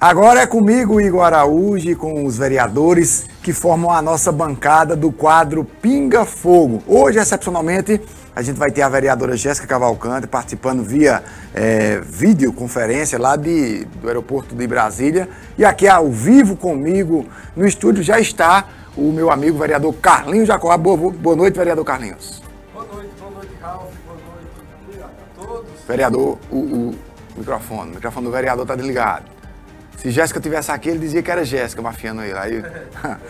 Agora é comigo, Igor Araújo, com os vereadores que formam a nossa bancada do quadro Pinga Fogo. Hoje, excepcionalmente, a gente vai ter a vereadora Jéssica Cavalcante participando via é, videoconferência lá de, do aeroporto de Brasília. E aqui ao vivo comigo no estúdio já está o meu amigo vereador Carlinhos Jacó. Boa, boa noite, vereador Carlinhos. Boa noite, boa noite, Ralf. Boa noite a todos. Vereador, o, o microfone, o microfone do vereador está desligado. Se Jéssica tivesse aqui, ele dizia que era Jéssica mafiando ele. Aí...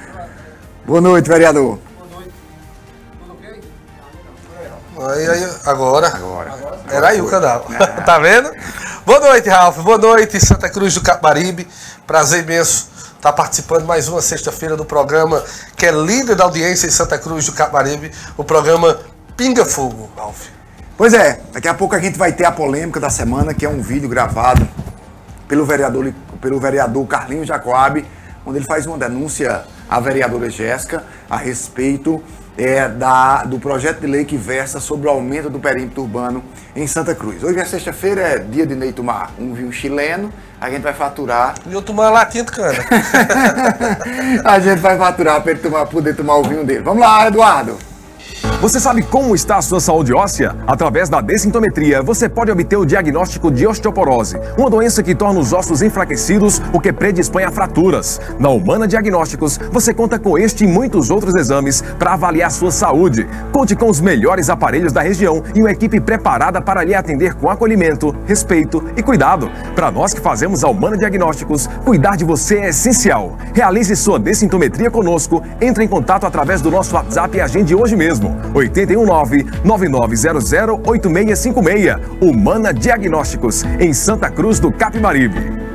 Boa noite, vereador. Boa noite. Tudo ok? Aí, aí, agora. Agora. Era aí o canal. É. tá vendo? Boa noite, Ralf. Boa noite, Santa Cruz do Caparibe. Prazer imenso estar participando mais uma sexta-feira do programa que é líder da audiência em Santa Cruz do Caparibe, o programa Pinga Fogo, Ralf. Pois é, daqui a pouco a gente vai ter a polêmica da semana, que é um vídeo gravado pelo vereador pelo vereador Carlinhos Jacob, onde ele faz uma denúncia à vereadora Jéssica a respeito é, da, do projeto de lei que versa sobre o aumento do perímetro urbano em Santa Cruz. Hoje é sexta-feira, é dia de Ney tomar um vinho chileno, a gente vai faturar. E eu tomar latinha de cana. a gente vai faturar para ele tomar, poder tomar o vinho dele. Vamos lá, Eduardo. Você sabe como está a sua saúde óssea? Através da dessintometria, você pode obter o diagnóstico de osteoporose, uma doença que torna os ossos enfraquecidos, o que predispõe a fraturas. Na Humana Diagnósticos, você conta com este e muitos outros exames para avaliar sua saúde. Conte com os melhores aparelhos da região e uma equipe preparada para lhe atender com acolhimento, respeito e cuidado. Para nós que fazemos a Humana Diagnósticos, cuidar de você é essencial. Realize sua dessintometria conosco, entre em contato através do nosso WhatsApp e agende hoje mesmo. 819-9900-8656. Humana Diagnósticos, em Santa Cruz do Capibaribe.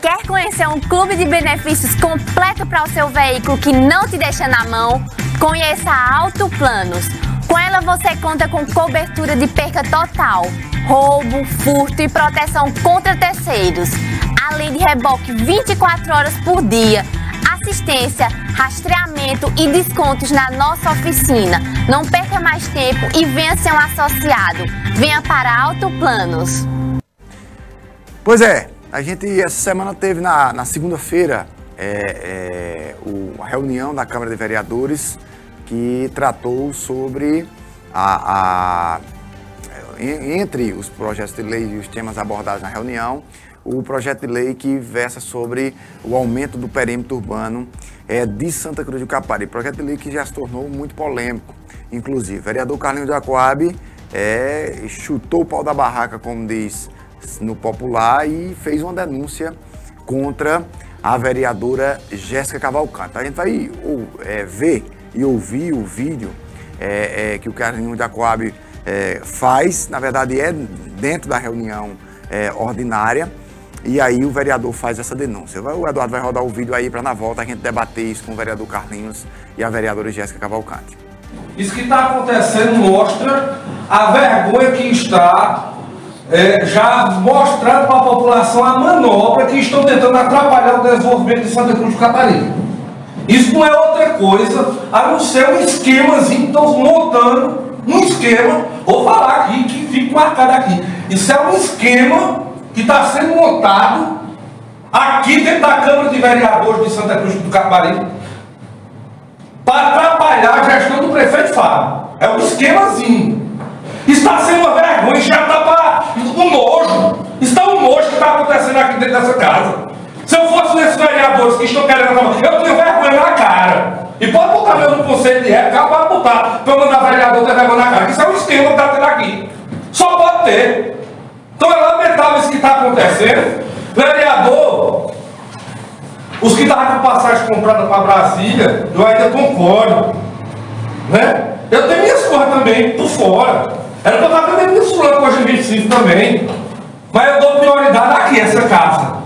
Quer conhecer um clube de benefícios completo para o seu veículo que não te deixa na mão? Conheça a Auto Planos. Com ela você conta com cobertura de perca total, roubo, furto e proteção contra terceiros, além de reboque 24 horas por dia assistência, rastreamento e descontos na nossa oficina. Não perca mais tempo e venha ser um associado. Venha para Alto Planos. Pois é, a gente essa semana teve na, na segunda-feira é, é, a reunião da Câmara de Vereadores que tratou sobre a, a entre os projetos de lei e os temas abordados na reunião, o projeto de lei que versa sobre o aumento do perímetro urbano é, de Santa Cruz do Capari. Projeto de lei que já se tornou muito polêmico, inclusive. O vereador Carlinhos de Aquab é, chutou o pau da barraca, como diz no popular, e fez uma denúncia contra a vereadora Jéssica Cavalcante. A gente vai é, ver e ouvir o vídeo é, é, que o Carlinhos de Aquab é, faz, na verdade é dentro da reunião é, ordinária, e aí o vereador faz essa denúncia. O Eduardo vai rodar o vídeo aí para na volta a gente debater isso com o vereador Carlinhos e a vereadora Jéssica Cavalcante. Isso que está acontecendo mostra a vergonha que está é, já mostrando para a população a manobra que estão tentando atrapalhar o desenvolvimento de Santa Cruz do Caparibe. Isso não é outra coisa a não ser um esquemazinho que estão montando um esquema, vou falar aqui que fica marcado aqui. Isso é um esquema que está sendo montado aqui dentro da Câmara de Vereadores de Santa Cruz do Caparibe para atrapalhar a gestão do prefeito Fábio. É um esquemazinho. Está sendo uma vergonha, já está para um nojo. Está um nojo que está acontecendo aqui dentro dessa casa. Se eu fosse nesses vereadores que estão querendo eu tenho vergonha na cara. E pode botar mesmo no conselho de época, pode botar para mandar vereador ter vergonha na cara. Isso é um esquema que está tendo aqui. Só pode ter. Então é que está acontecendo. Vereador, os que estavam com passagem comprada para Brasília, eu ainda concordo. Né? Eu tenho minhas coisas também, por fora. Era para estar vendendo minhas flores hoje em 25 também. Mas eu dou prioridade aqui, essa casa.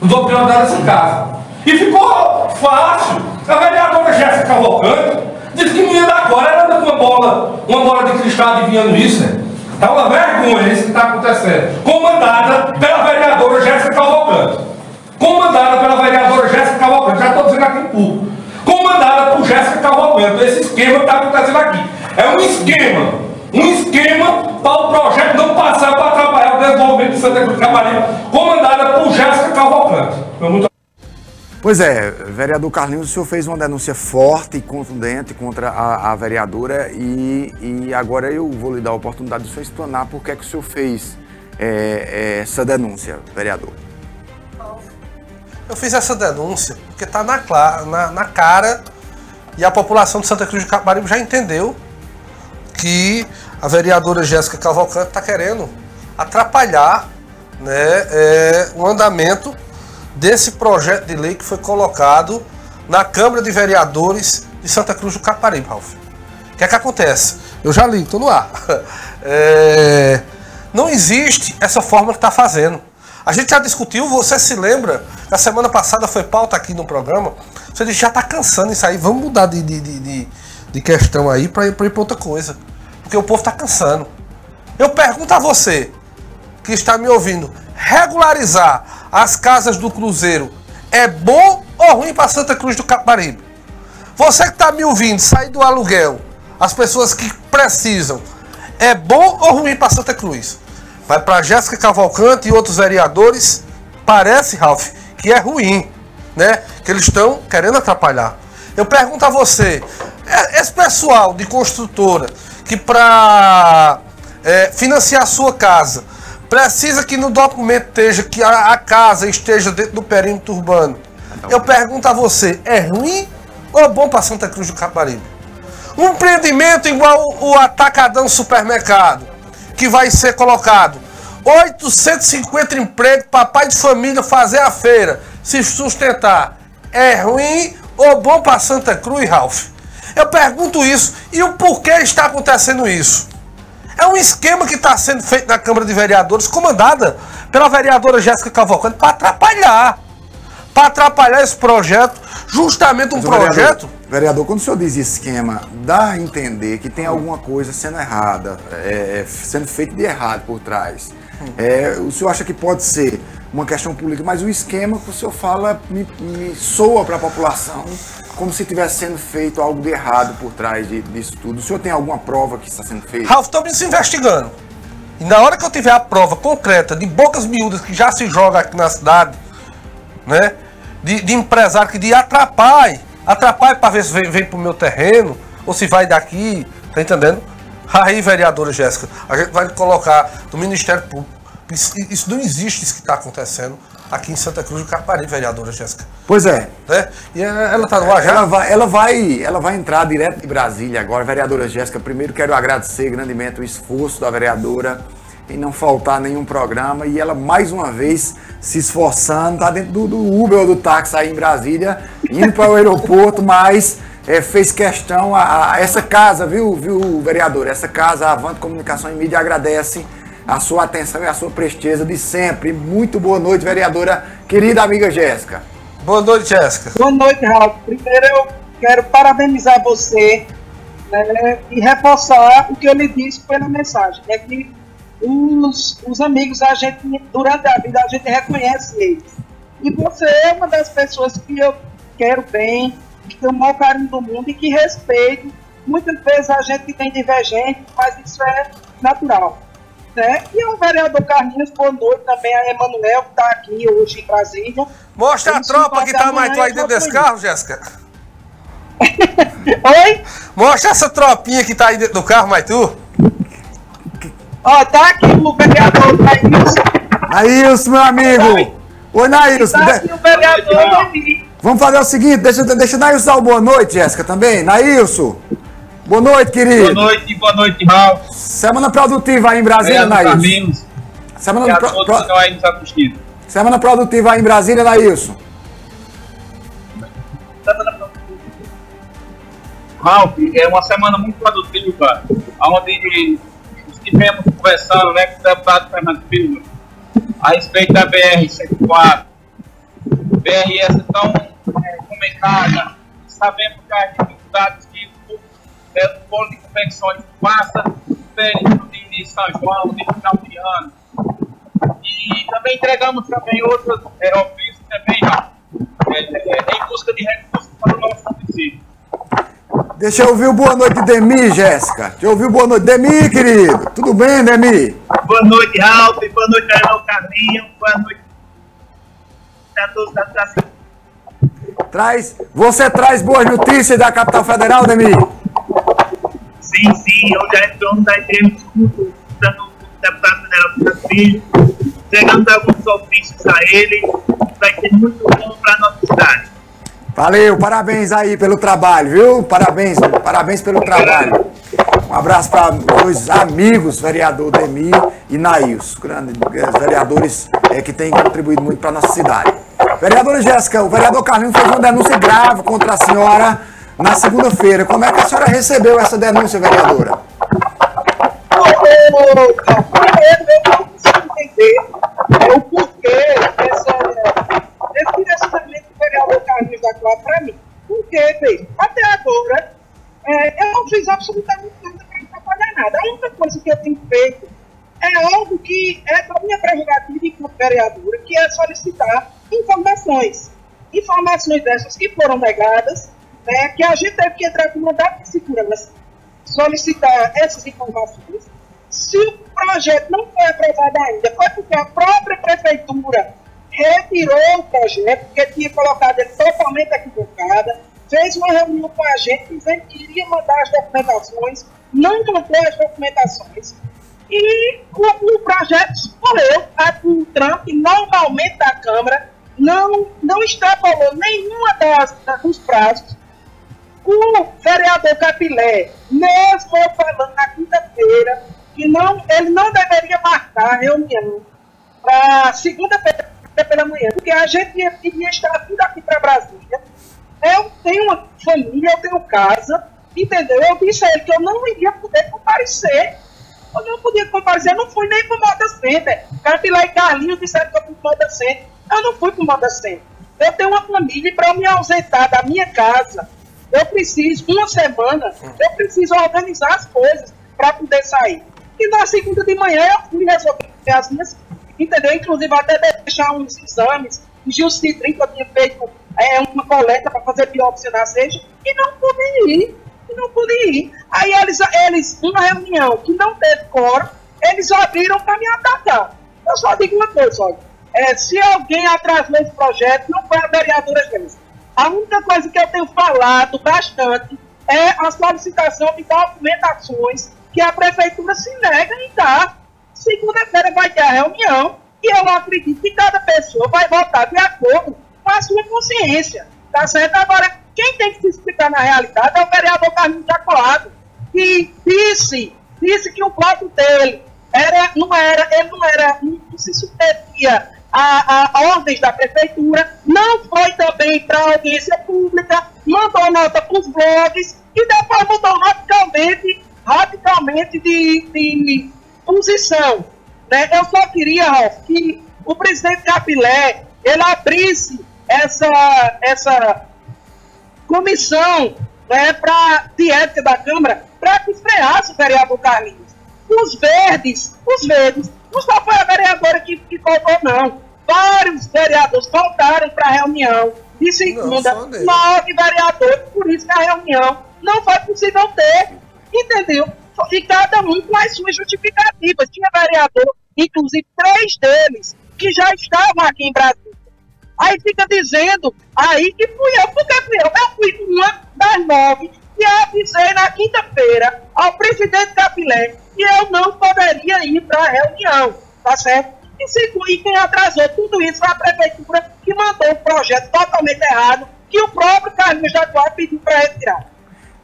Eu dou prioridade a essa casa. E ficou fácil. A vereadora Jéssica Cavalcante disse que menina agora era com uma bola, uma bola de cristal adivinhando isso, né? É uma vergonha isso que está acontecendo. Comandada pela vereadora Jéssica Cavalcante. Comandada pela vereadora Jéssica Cavalcante. Já estou dizendo aqui em público. Comandada por Jéssica Cavalcante. Esse esquema que está acontecendo aqui. É um esquema. Um esquema para o projeto não passar para atrapalhar o desenvolvimento de Santa Cruz de Caparibe. Comandada por Jéssica Cavalcante Cavalcante. Muito Pois é, vereador Carlinhos, o senhor fez uma denúncia forte e contundente contra a, a vereadora e, e, agora eu vou lhe dar a oportunidade de senhor explanar por que, é que o senhor fez é, é, essa denúncia, vereador. Eu fiz essa denúncia porque está na, na, na, cara e a população de Santa Cruz de Capibaribe já entendeu que a vereadora Jéssica Cavalcante está querendo atrapalhar né, é, o andamento desse projeto de lei que foi colocado na Câmara de Vereadores de Santa Cruz do Caparibe, Ralf. O que é que acontece? Eu já li, estou no ar. É, não existe essa forma que está fazendo. A gente já discutiu, você se lembra, na semana passada foi pauta aqui no programa, você disse, já está cansando isso aí, vamos mudar de, de, de, de questão aí para ir para outra coisa. Porque o povo está cansando. Eu pergunto a você, que está me ouvindo, regularizar as casas do Cruzeiro é bom ou ruim para Santa Cruz do Caparibe? Você que está me ouvindo, sair do aluguel, as pessoas que precisam, é bom ou ruim para Santa Cruz? Vai para Jéssica Cavalcante e outros vereadores, parece, Ralph, que é ruim, né? Que eles estão querendo atrapalhar. Eu pergunto a você, é, esse pessoal de construtora que para é, financiar sua casa Precisa que no documento esteja que a, a casa esteja dentro do perímetro urbano. Eu pergunto a você, é ruim ou é bom para Santa Cruz do Caparibe? Um empreendimento igual o Atacadão Supermercado, que vai ser colocado 850 empregos para pai de família fazer a feira, se sustentar. É ruim ou bom para Santa Cruz, Ralph? Eu pergunto isso e o porquê está acontecendo isso. É um esquema que está sendo feito na Câmara de Vereadores, comandada pela vereadora Jéssica Cavalcante, para atrapalhar. Para atrapalhar esse projeto, justamente um Mas, projeto. Vereador, vereador, quando o senhor diz esquema, dá a entender que tem alguma coisa sendo errada, é, é sendo feito de errado por trás. É, o senhor acha que pode ser uma questão pública, mas o esquema que o senhor fala me, me soa para a população como se estivesse sendo feito algo de errado por trás de, disso tudo. O senhor tem alguma prova que está sendo feita? Ralf, estamos se investigando. E na hora que eu tiver a prova concreta de bocas miúdas que já se joga aqui na cidade, né? De, de empresário que de atrapalhe, atrapalhe para ver se vem, vem para o meu terreno, ou se vai daqui, tá entendendo? Aí, vereadora Jéssica, a gente vai colocar no Ministério Público. Isso, isso não existe isso que está acontecendo aqui em Santa Cruz do Capari, vereadora Jéssica. Pois é. Né? E ela está no ar já? Ela vai, ela, vai, ela vai entrar direto de Brasília agora. Vereadora Jéssica, primeiro quero agradecer grandemente o esforço da vereadora em não faltar nenhum programa e ela mais uma vez se esforçando, tá dentro do, do Uber ou do táxi aí em Brasília, indo para o aeroporto, mas é, fez questão a, a, essa casa, viu, viu, vereador? Essa casa, a Avante Comunicação e Mídia agradece a sua atenção e a sua presteza de sempre. Muito boa noite, vereadora, querida amiga Jéssica. Boa noite, Jéssica. Boa noite, Raul. Primeiro eu quero parabenizar você né, e reforçar o que eu lhe disse pela mensagem. É que os, os amigos, a gente, durante a vida, a gente reconhece eles. E você é uma das pessoas que eu quero bem, que tem o maior carinho do mundo e que respeito. Muitas vezes a gente tem divergente, mas isso é natural né? E o vereador Carlinhos, boa noite também a Emanuel, que está aqui hoje em Brasília. Mostra a tropa que está mais tu aí dentro desse carro, Jéssica. Oi? Mostra essa tropinha que está aí dentro do carro, mais tu. Ó, tá aqui o vereador Nailson. Nailson, meu amigo. Oi, Nailson. Tá aqui o vereador Vamos fazer o seguinte, deixa, deixa o Nailson dar uma boa noite, Jéssica, também. Nailson. Boa noite, querido. Boa noite, boa noite, Raul. Semana produtiva aí em Brasília, Nailson. Semana pro... todos pro... aí nos assistindo. Semana produtiva aí em Brasília, Nailson. Semana produtiva. Ralf, é uma semana muito produtiva, onde estivemos conversando né, com o deputado Fernando Filho a respeito da BR-104. BR essa tão é, comentada. Sabemos que as dificuldades é, o polo de confecções passa, período de São João, de final de ano. E também entregamos também outros é, ofícios também, é, é, em busca de recursos para o nosso município. Deixa eu ouvir o boa noite, Demi, Jéssica. Deixa eu ouvir o boa noite. Demi, querido. Tudo bem, Demi? Boa noite, Ralf. Boa noite, Carol Carlinho. Boa noite. a todos da. Traz, você traz boas notícias da capital federal, Demir? Já entrou da igreja escuto, dando o deputado do Filho, entregando alguns ofícios a ele, vai ser muito bom para a nossa cidade. Valeu, parabéns aí pelo trabalho, viu? Parabéns, parabéns pelo trabalho. Um abraço para dois amigos, vereador Demir e Nails, grandes vereadores é, que têm contribuído muito para a nossa cidade. Vereadora Jéssica, o vereador Carlinhos fez uma denúncia grave contra a senhora na segunda-feira. Como é que a senhora recebeu essa denúncia, vereadora? eu não consigo entender o porquê dessa, desse direcionamento do vereador Carlinhos da Clara para mim. Porque, bem, até agora, é, eu não fiz absolutamente nada para atrapalhar nada. A única coisa que eu tenho feito é algo que é da minha prerrogativa enquanto vereadora, que é solicitar informações. Informações dessas que foram negadas, né, que a gente teve que entrar com mandato de segurança, solicitar essas informações. Se o projeto não foi aprovado ainda, foi porque a própria prefeitura retirou o projeto, porque tinha colocado ele totalmente equivocada, fez uma reunião com a gente dizendo que iria mandar as documentações, não mandou as documentações, e o, o projeto escolheu o Trump, normalmente da Câmara, não, não extrapolou nenhuma das, dos prazos. O vereador Capilé, mesmo falando na quinta-feira, que não, ele não deveria marcar a reunião para segunda-feira pela manhã, porque a gente ia, iria estar vindo aqui para Brasília. Eu tenho uma família, eu tenho casa, entendeu? Eu disse a ele que eu não iria poder comparecer. Eu não podia comparecer, eu não fui nem para o Moda Center. Capilé e Carlinhos disseram que eu fui para o Moda Center. Eu não fui para o Moda Center. Eu tenho uma família para me ausentar da minha casa. Eu preciso, uma semana, eu preciso organizar as coisas para poder sair. E na segunda de manhã eu fui resolver as minhas, entendeu? Inclusive até deixar uns exames, de Gilcitrim, que eu tinha feito é, uma coleta para fazer biópsia na seja, e não pude ir. E não pude ir. Aí eles, eles, uma reunião que não teve coro, eles abriram para me atacar. Eu só digo uma coisa, olha. É, se alguém atrasou esse projeto, não foi a vereadora Gênesis. A única coisa que eu tenho falado bastante é a solicitação de documentações que a prefeitura se nega em dar. Segunda-feira vai ter a reunião e eu acredito que cada pessoa vai votar de acordo com a sua consciência. Tá certo? Agora, quem tem que se explicar na realidade é o vereador Carlinhos Jacoado, que disse, disse que o voto dele era, não era, ele não era, não se submetia a, a, ordens da prefeitura, não foi também para a audiência pública, mandou nota para os blogs e depois mudou radicalmente radicalmente de, de posição. Né? Eu só queria, Ralf, que o presidente Capilé ele abrisse essa, essa comissão né, pra, de ética da Câmara para que freasse o vereador Carlinhos. Os verdes, os verdes, não só foi a vereadora que, que faltou, não. Vários vereadores faltaram para a reunião de segunda, nove vereadores, por isso que a reunião não foi possível ter entendeu? E cada um com as suas justificativas. Tinha vereador, inclusive três deles, que já estavam aqui em Brasília. Aí fica dizendo aí que fui eu, porque fui eu. Eu fui uma das nove e avisei na quinta-feira ao presidente Capilé que eu não poderia ir para a reunião, tá certo? E, se, e quem atrasou tudo isso foi a prefeitura que mandou o projeto totalmente errado, que o próprio Carlinhos Jaguar pediu para retirar.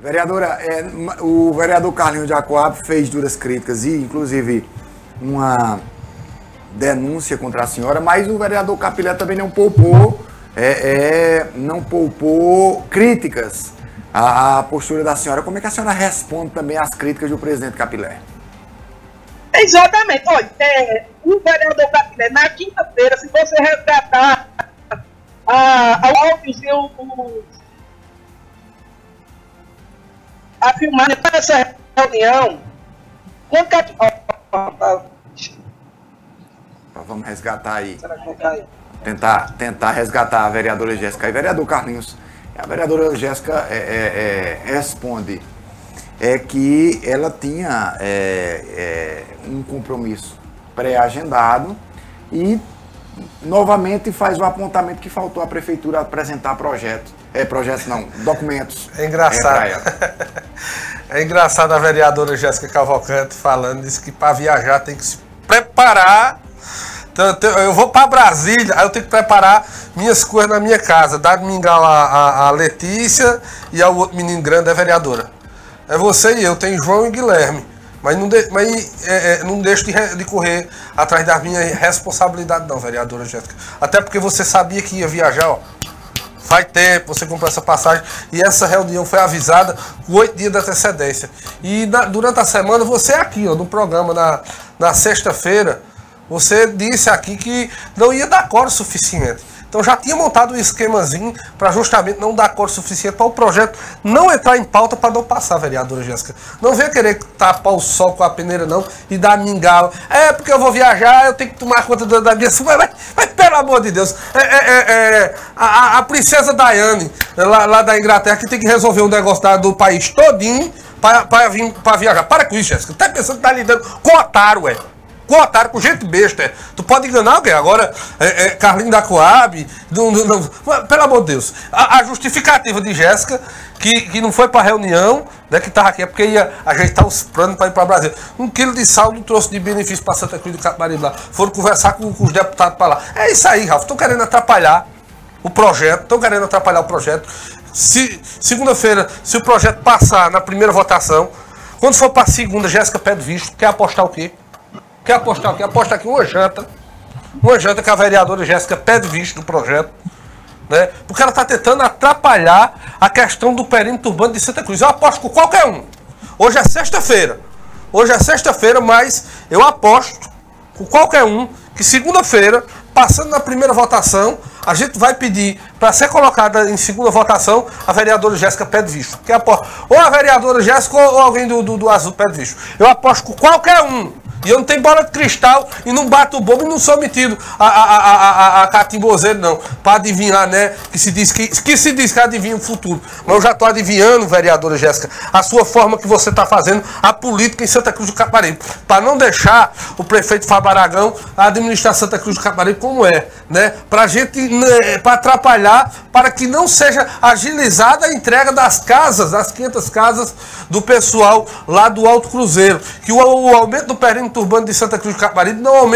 Vereadora, é, o vereador Carlinhos Aquab fez duras críticas e, inclusive, uma denúncia contra a senhora, mas o vereador Capilé também não poupou, é, é, não poupou críticas à, à, postura da senhora. Como é que a senhora responde também às críticas do presidente Capilé? Exatamente. Olha, é, o vereador Capilé, na quinta-feira, se você resgatar a, a áudios e os a filmar essa reunião. Quando que a... Vamos resgatar aí. Tentar, tentar resgatar a vereadora Jéssica. E vereador Carlinhos, a vereadora Jéssica é, é, é, responde é que ela tinha é, é, um compromisso pré-agendado e novamente faz o apontamento que faltou a prefeitura apresentar projetos. É, projetos não, documentos. É engraçado. É. É engraçado a vereadora Jéssica Cavalcante falando, disse que para viajar tem que se preparar. Então, eu vou para Brasília, aí eu tenho que preparar minhas coisas na minha casa. Dar mingau a, a, a Letícia e ao outro menino grande, a vereadora. É você e eu, tem João e Guilherme. Mas não, de, mas, é, é, não deixo de, de correr atrás das minhas responsabilidades, não, vereadora Jéssica. Até porque você sabia que ia viajar, ó. Faz tempo, você comprou essa passagem e essa reunião foi avisada com oito dias de antecedência. E na- durante a semana, você aqui, ó, no programa, na, na sexta-feira, você disse aqui que não ia dar cor suficiente. Então já tinha montado um esquemazinho para justamente não dar cor suficiente para o projeto não entrar em pauta para não passar, vereadora Jéssica. Não venha querer tapar o sol com a peneira, não, e dar mingau. É porque eu vou viajar, eu tenho que tomar conta da, minha. Mas, mas, mas, pelo amor de Deus, é, é, é, é, a, a- princesa Diane, lá, lá da Inglaterra, que tem que resolver um negócio da- do país todinho para vir para viajar. Para com isso, Jéssica. Tá pensando que tá lidando com otário, ué com otário, com gente besta. é. Tu pode enganar alguém. Agora, é, é, Carlinho da Coab, não- não- não- pelo amor de Deus. A, a justificativa de Jéssica, que, que não foi pra reunião, né, que tava aqui, é porque ia ajeitar os planos para ir para Brasília. Um quilo de sal não trouxe de benefício para Santa Cruz do Capibaribe lá. Foram conversar com, com os deputados para lá. É isso aí, Ralf. Estão querendo atrapalhar o projeto, estão querendo atrapalhar o projeto. Se segunda-feira, se o projeto passar na primeira votação, quando for para segunda, Jéssica pede visto, quer apostar o quê? Quer apostar o quê? Aposta aqui uma janta. Uma janta que a vereadora Jéssica pede visto do projeto. Né? Porque ela está tentando atrapalhar a questão do perímetro urbano de Santa Cruz. Eu aposto com qualquer um. Hoje é sexta-feira. Hoje é sexta-feira, mas eu aposto com qualquer um que segunda-feira, passando na primeira votação, a gente vai pedir para ser colocada em segunda votação, a vereadora Jéssica pede visto. Que aposto, ou a vereadora Jéssica ou alguém do, do, do Azul pede visto. Eu aposto com qualquer um. E eu não tenho bola de cristal e não bato o bombo e não sou metido a, a, a, a, a, catimbozeiro, não. Para adivinhar, né? Que se, diz que, que se diz que adivinha o futuro. Mas eu já estou adivinhando, vereadora Jéssica, a sua forma que você está fazendo a política em Santa Cruz do Caparibe. Para não deixar o prefeito Fábio Aragão administrar Santa Cruz do Caparibe como é. Né? Para gente, né, para atrapalhar, para que não seja agilizada a entrega das casas, das 500 casas do pessoal lá do Alto Cruzeiro. Que o, o aumento do perímetro urbano de Santa Cruz do Caparibe não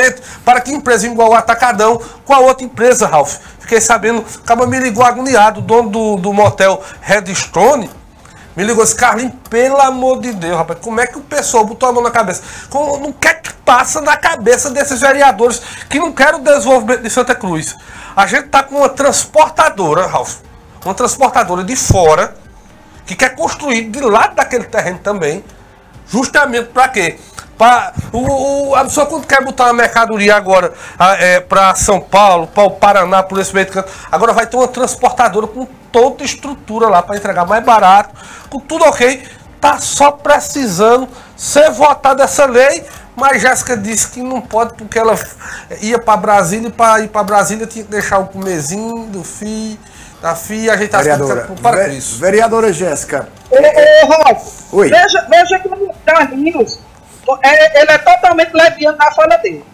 para que empresa igual o Atacadão com a outra empresa, Ralf. Fiquei sabendo, acaba me ligou agoniado, o dono do, do motel Redstone. Me ligou esse Carlinhos, pelo amor de Deus, rapaz, como é que o pessoal botou a mão na cabeça? Como, não quer que passa na cabeça desses vereadores que não querem o desenvolvimento de Santa Cruz? A gente tá com uma transportadora, Ralf, uma transportadora de fora, que quer construir de lado daquele terreno também, justamente para quê? Pra, o, o- a pessoa quando quer botar uma mercadoria agora para São Paulo, para o Paraná, por esse meio de canto, agora vai ter uma transportadora com toda estrutura lá para entregar mais barato, com tudo ok. Tá só precisando ser votada essa lei, mas Jéssica disse que não pode porque ela ia para Brasília e para ir para Brasília tinha que deixar o comezinho do FI, da FI, ajeitar as Vereadora, coisas. Para isso. vereadora Jéssica, Ô, ô, Ralf, Oi. veja, veja que o Carlinhos, é, ele é totalmente leviano na fala dele.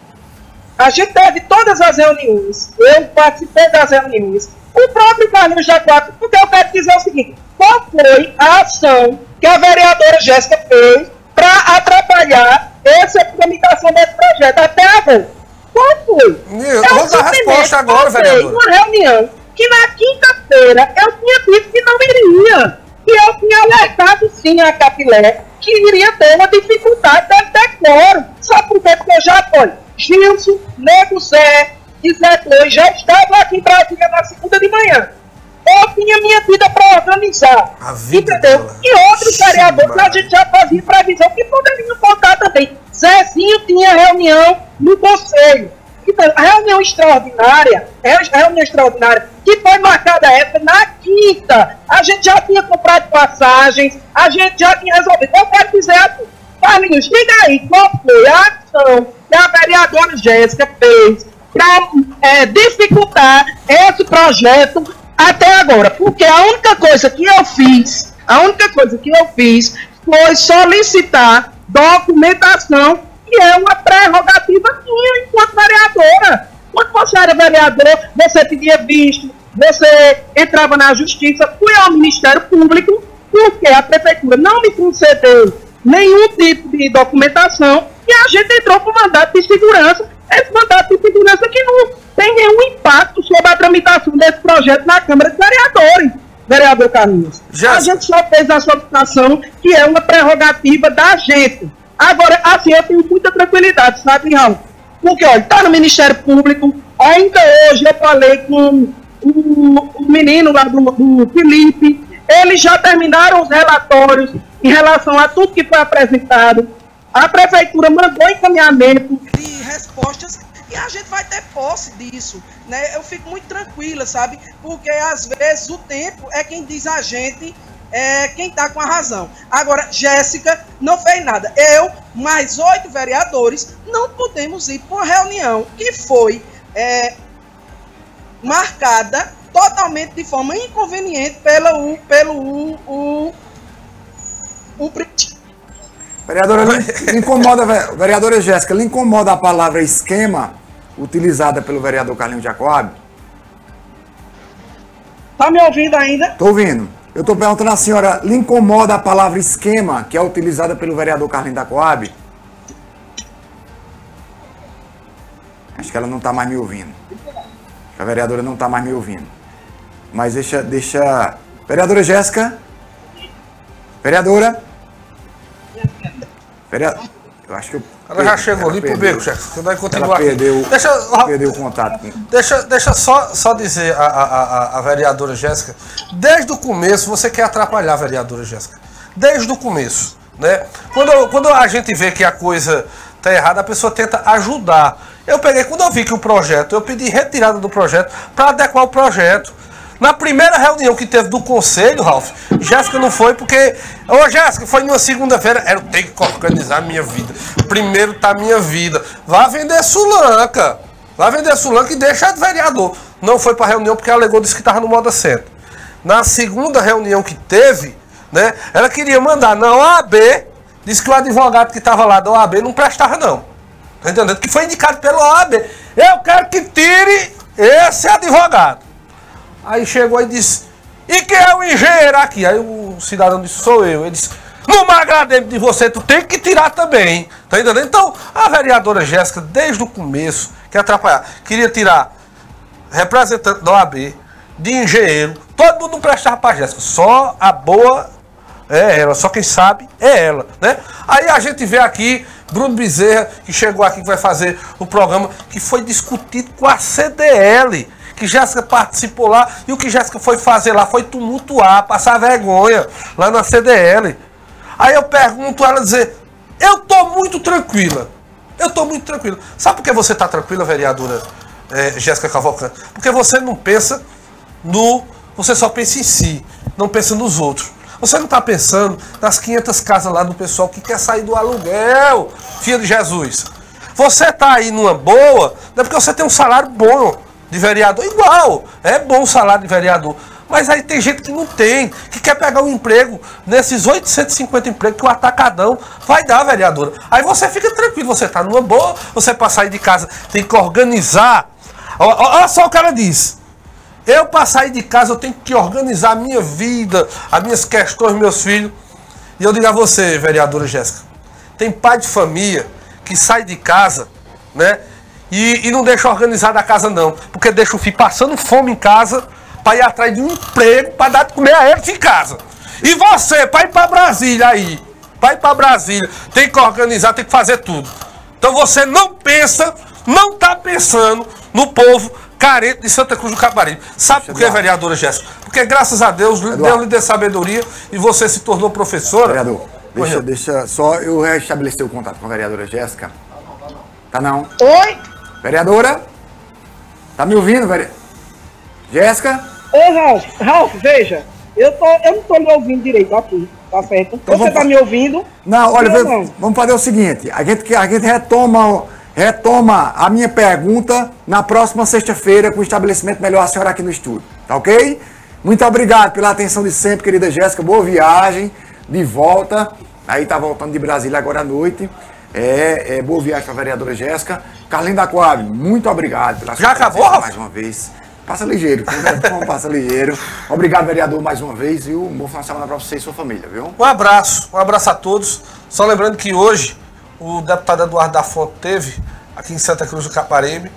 A gente teve todas as reuniões, eu participei das reuniões, o próprio Carlinhos Jacuato, porque eu quero dizer o seguinte, qual foi a ação que a vereadora Jéssica fez para atrapalhar essa tramitação desse projeto até agora? Qual foi? Eu vou dar a resposta agora, vereadora. uma reunião que na quinta-feira eu tinha dito que não iria. E eu tinha alertado sim a Capilé que iria ter uma dificuldade de ter quórum. Sabe por quê? Porque eu já foi. Gilson, Nego Zé e Zé Cloi já estavam aqui em Brasília na segunda de manhã. Eu tinha minha vida para organizar. Entendeu? dela. E outros vereadores a gente já fazia previsão que poderiam votar também. Zezinho tinha reunião no conselho. Então, a reunião extraordinária, é a reunião extraordinária, que foi marcada essa na quinta. A gente já tinha comprado passagens, a gente já tinha resolvido. Eu quero dizer assim, Carlinhos, diga aí qual foi a ação que a vereadora Jéssica fez para dificultar esse projeto até agora. Porque a única coisa que eu fiz, a única coisa que eu fiz foi solicitar documentação que é uma prerrogativa minha enquanto vereadora. Quando você era vereador, você pedia visto, você entrava na justiça, fui ao Ministério Público, porque a prefeitura não me concedeu nenhum tipo de documentação e a gente entrou com mandato de segurança. Esse mandato de segurança que não tem nenhum impacto sobre a tramitação desse projeto na Câmara de Vereadores, vereador Carlinhos. Já- A gente só fez a solicitação que é uma prerrogativa da gente. Agora, assim, eu tenho muita tranquilidade, sabe, Raul? Porque, olha, está no Ministério Público, ainda hoje eu falei com o, o menino lá do, do Felipe, eles já terminaram os relatórios em relação a tudo que foi apresentado. A prefeitura mandou encaminhamento de respostas e a gente vai ter posse disso, né? Eu fico muito tranquila, sabe? Porque às vezes o tempo é quem diz a gente é quem tá com a razão. Agora, Jéssica não fez nada. Eu, mais oito vereadores, não podemos ir para uma reunião que foi é, marcada totalmente de forma inconveniente pelo o, pelo o, o pre- Vereadora, incomoda, ve- vereadora Jéssica, lhe incomoda a palavra esquema utilizada pelo vereador Carlinhos Jacob? Tá me ouvindo ainda? Tô ouvindo. Eu tô perguntando à senhora, lhe incomoda a palavra esquema que é utilizada pelo vereador Carlinhos da Coab? Acho que ela não tá mais me ouvindo. A vereadora não tá mais me ouvindo. Mas deixa, deixa... Vereadora Jéssica? Vereadora? Vereadora... Eu acho que eu... Ela já chegou ali pro perdeu. beco, chefe. Você vai Ela continuar aqui. perdeu, Deixa, perdeu o contato. Deixa, deixa só, só dizer a, a, a, a vereadora Jéssica, desde o começo você quer atrapalhar a vereadora Jéssica. Desde o começo. Né? Quando, quando a gente vê que a coisa tá errada, a pessoa tenta ajudar. Eu peguei, quando eu vi que o projeto, eu pedi retirada do projeto para adequar o projeto. Na primeira reunião que teve do conselho, Ralf, Jéssica não foi porque. Ô Jéssica, foi numa segunda-feira. Eu tenho que organizar minha vida. Primeiro tá minha vida. Vá vender Sulanca. Vá vender Sulanca e deixa de vereador. Não foi pra reunião porque alegou, disse que tava no modo centro. Na segunda reunião que teve, né? Ela queria mandar na OAB, disse que o advogado que estava lá da OAB não prestava, não. Tá entendendo? Que foi indicado pela OAB. Eu quero que tire esse advogado. Aí chegou e disse: E quem é o engenheiro aqui? Aí o cidadão disse: Sou eu. Ele disse: Não me de você, tu tem que tirar também. Tá entendendo? Então, a vereadora Jéssica, desde o começo, quer atrapalhar, queria tirar representante da OAB, de engenheiro, todo mundo prestava pra Jéssica. Só a boa é ela, só quem sabe é ela, né? Aí a gente vê aqui Bruno Bezerra, que chegou aqui, que vai fazer o programa, que foi discutido com a CDL, que Jéssica participou lá, e o que Jéssica foi fazer lá foi tumultuar, passar vergonha lá na CDL. Aí eu pergunto ela dizer, eu tô muito tranquila. Eu tô muito tranquila. Sabe por que você tá tranquila, vereadora eh, Jéssica Cavalcante? Porque você não pensa no. Você só pensa em si, não pensa nos outros. Você não está pensando nas 500 casas lá do pessoal que quer sair do aluguel, filho de Jesus. Você está aí numa boa, não é porque você tem um salário bom de vereador, igual, é bom o salário de vereador. Mas aí tem gente que não tem, que quer pegar um emprego nesses 850 empregos que o atacadão vai dar, vereadora. Aí você fica tranquilo, você está numa boa, você para sair de casa tem que organizar. Olha só o cara diz. Eu, para sair de casa, eu tenho que organizar a minha vida, as minhas questões, meus filhos. E eu digo a você, vereadora Jéssica, tem pai de família que sai de casa, né? E, e não deixa organizada a casa, não. Porque deixa o filho passando fome em casa para ir atrás de um emprego para dar de comer a eles em casa. E você, para ir para Brasília aí, para ir para Brasília, tem que organizar, tem que fazer tudo. Então você não pensa, não está pensando no povo carente de Santa Cruz do Caparibe. Sabe por quê, Eduardo. vereadora Jéssica? Porque graças a Deus, Deus lhe deu sabedoria e você se tornou professora. Vereador, deixa, deixa só eu restabelecer o contato com a vereadora Jéssica. Tá não? Oi? Vereadora? Tá me ouvindo, vereadora? Jéssica? Ô, Ralf, Ralf, veja, eu, tô, eu não tô lhe ouvindo direito aqui, tá certo? Você vamos tá me ouvindo? Não, olha, não. vamos fazer o seguinte, a gente, a gente retoma, retoma a minha pergunta na próxima sexta-feira com o estabelecimento melhor a senhora aqui no estúdio, tá ok? Muito obrigado pela atenção de sempre, querida Jéssica, boa viagem, de volta, aí tá voltando de Brasília agora à noite. É, é, boa viagem para a vereadora Jéssica. Carlinhos da Coab, muito obrigado pela Já acabou, mais uma vez. Passa ligeiro, como passa ligeiro. Obrigado, vereador, mais uma vez, e um bom final de semana para você e sua família, viu? Um abraço, um abraço a todos. Só lembrando que hoje o deputado Eduardo da Fonte teve aqui em Santa Cruz do Caparibe,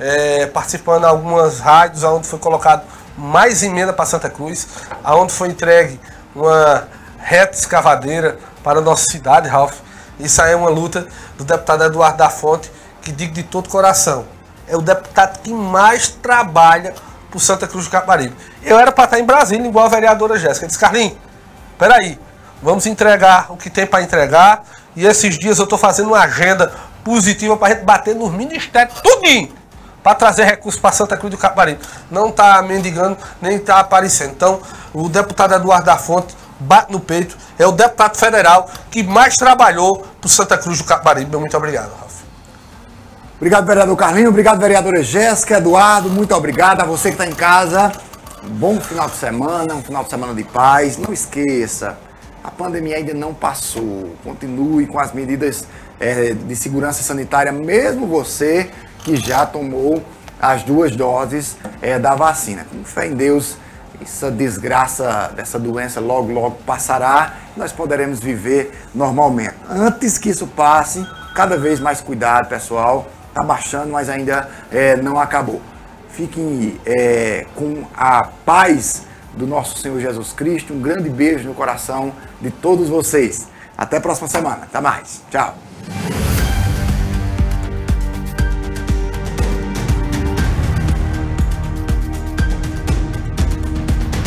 é, participando de algumas rádios, onde foi colocado mais emenda para Santa Cruz, aonde foi entregue uma reta escavadeira para a nossa cidade, Ralph. Isso aí é uma luta do deputado Eduardo da Fonte, que digo de todo coração. É o deputado que mais trabalha por Santa Cruz do Caparibe. Eu era para estar em Brasília, igual a vereadora Jéssica. Disse, Carlinhos, peraí, vamos entregar o que tem para entregar. E esses dias eu estou fazendo uma agenda positiva para a gente bater nos ministérios, tudinho, para trazer recursos para Santa Cruz do Caparibe. Não está mendigando, nem está aparecendo. Então, o deputado Eduardo da Fonte bate no peito, é o deputado federal que mais trabalhou por Santa Cruz do Caparibe. Muito obrigado, Ralf. Obrigado, vereador Carlinho. Obrigado, vereadora Jéssica, Eduardo. Muito obrigado a você que está em casa. Um bom final de semana, um final de semana de paz. Não esqueça, a pandemia ainda não passou. Continue com as medidas eh, de segurança sanitária, mesmo você que já tomou as duas doses eh, da vacina. Com fé em Deus, essa desgraça dessa doença logo, logo passará. Nós poderemos viver normalmente. Antes que isso passe, cada vez mais cuidado, pessoal. Está baixando, mas ainda eh, não acabou. Fiquem eh, com a paz do nosso Senhor Jesus Cristo. Um grande beijo no coração de todos vocês. Até a próxima semana. Até mais. Tchau.